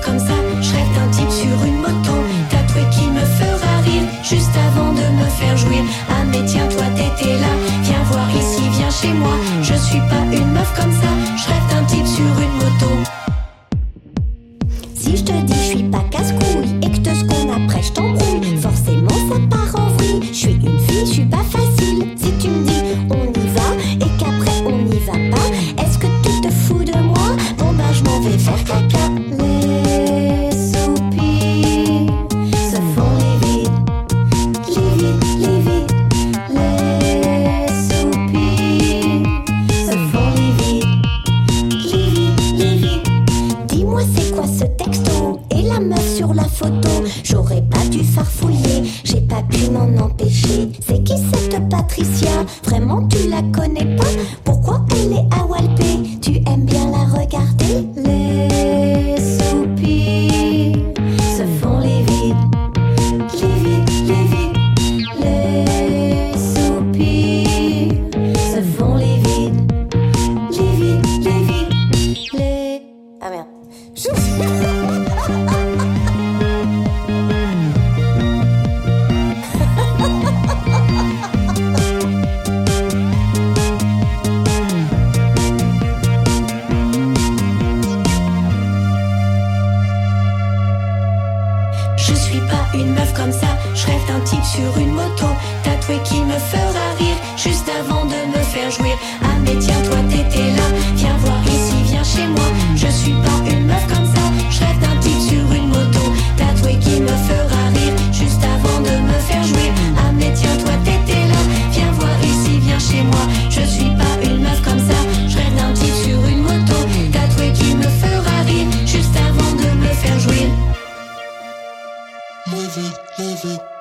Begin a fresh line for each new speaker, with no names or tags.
comme ça, je rêve d'un type sur une moto. Tatoué qui me fera rire, juste avant de me faire jouir. Ah mais tiens, toi t'étais là, viens voir ici, viens chez moi. Je suis pas une meuf comme ça, je rêve d'un type sur une moto. Si je te dis je suis pas casse-couille et que te seconde après je t'embrouille, J'aurais pas dû farfouiller J'ai pas pu m'en empêcher. C'est qui cette Patricia? Vraiment tu la connais pas? Pourquoi elle est à Walpé? Tu aimes bien la regarder? Les soupirs Se font les vides. Les vides, les vides. Les soupirs Se font les vides. Les vides, les vides. Les... Ah merde Je suis pas une meuf comme ça, je rêve d'un type sur une moto, tatoué qui me fera rire, juste avant
Live it, live it.